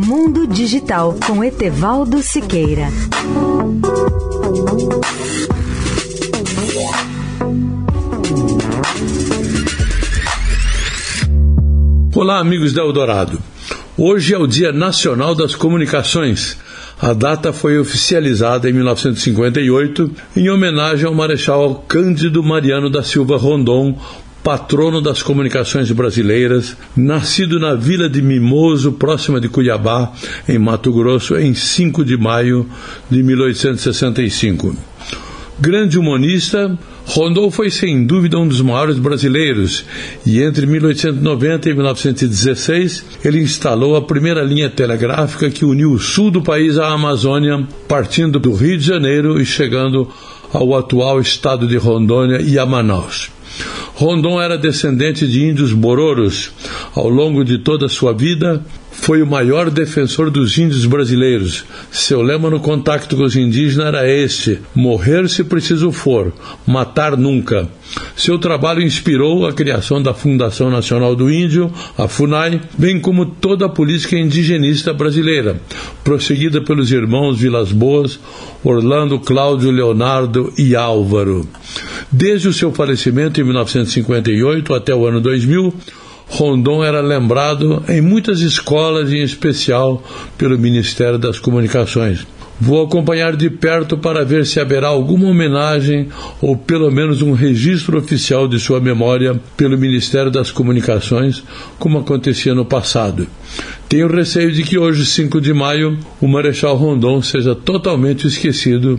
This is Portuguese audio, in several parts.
Mundo Digital com Etevaldo Siqueira. Olá, amigos da Eldorado. Hoje é o Dia Nacional das Comunicações. A data foi oficializada em 1958 em homenagem ao Marechal Cândido Mariano da Silva Rondon, patrono das comunicações brasileiras, nascido na vila de Mimoso, próxima de Cuiabá, em Mato Grosso, em 5 de maio de 1865. Grande humanista, Rondon foi sem dúvida um dos maiores brasileiros e entre 1890 e 1916 ele instalou a primeira linha telegráfica que uniu o sul do país à Amazônia, partindo do Rio de Janeiro e chegando ao atual estado de Rondônia e a Manaus. Rondon era descendente de índios bororos. Ao longo de toda sua vida, foi o maior defensor dos índios brasileiros. Seu lema no contato com os indígenas era este: morrer se preciso for, matar nunca. Seu trabalho inspirou a criação da Fundação Nacional do Índio, a FUNAI, bem como toda a política indigenista brasileira, prosseguida pelos irmãos Vilas Boas, Orlando, Cláudio, Leonardo e Álvaro. Desde o seu falecimento em 1958 até o ano 2000, Rondon era lembrado em muitas escolas, em especial pelo Ministério das Comunicações. Vou acompanhar de perto para ver se haverá alguma homenagem ou pelo menos um registro oficial de sua memória pelo Ministério das Comunicações, como acontecia no passado. Tenho receio de que hoje, 5 de maio, o Marechal Rondon seja totalmente esquecido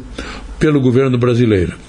pelo governo brasileiro.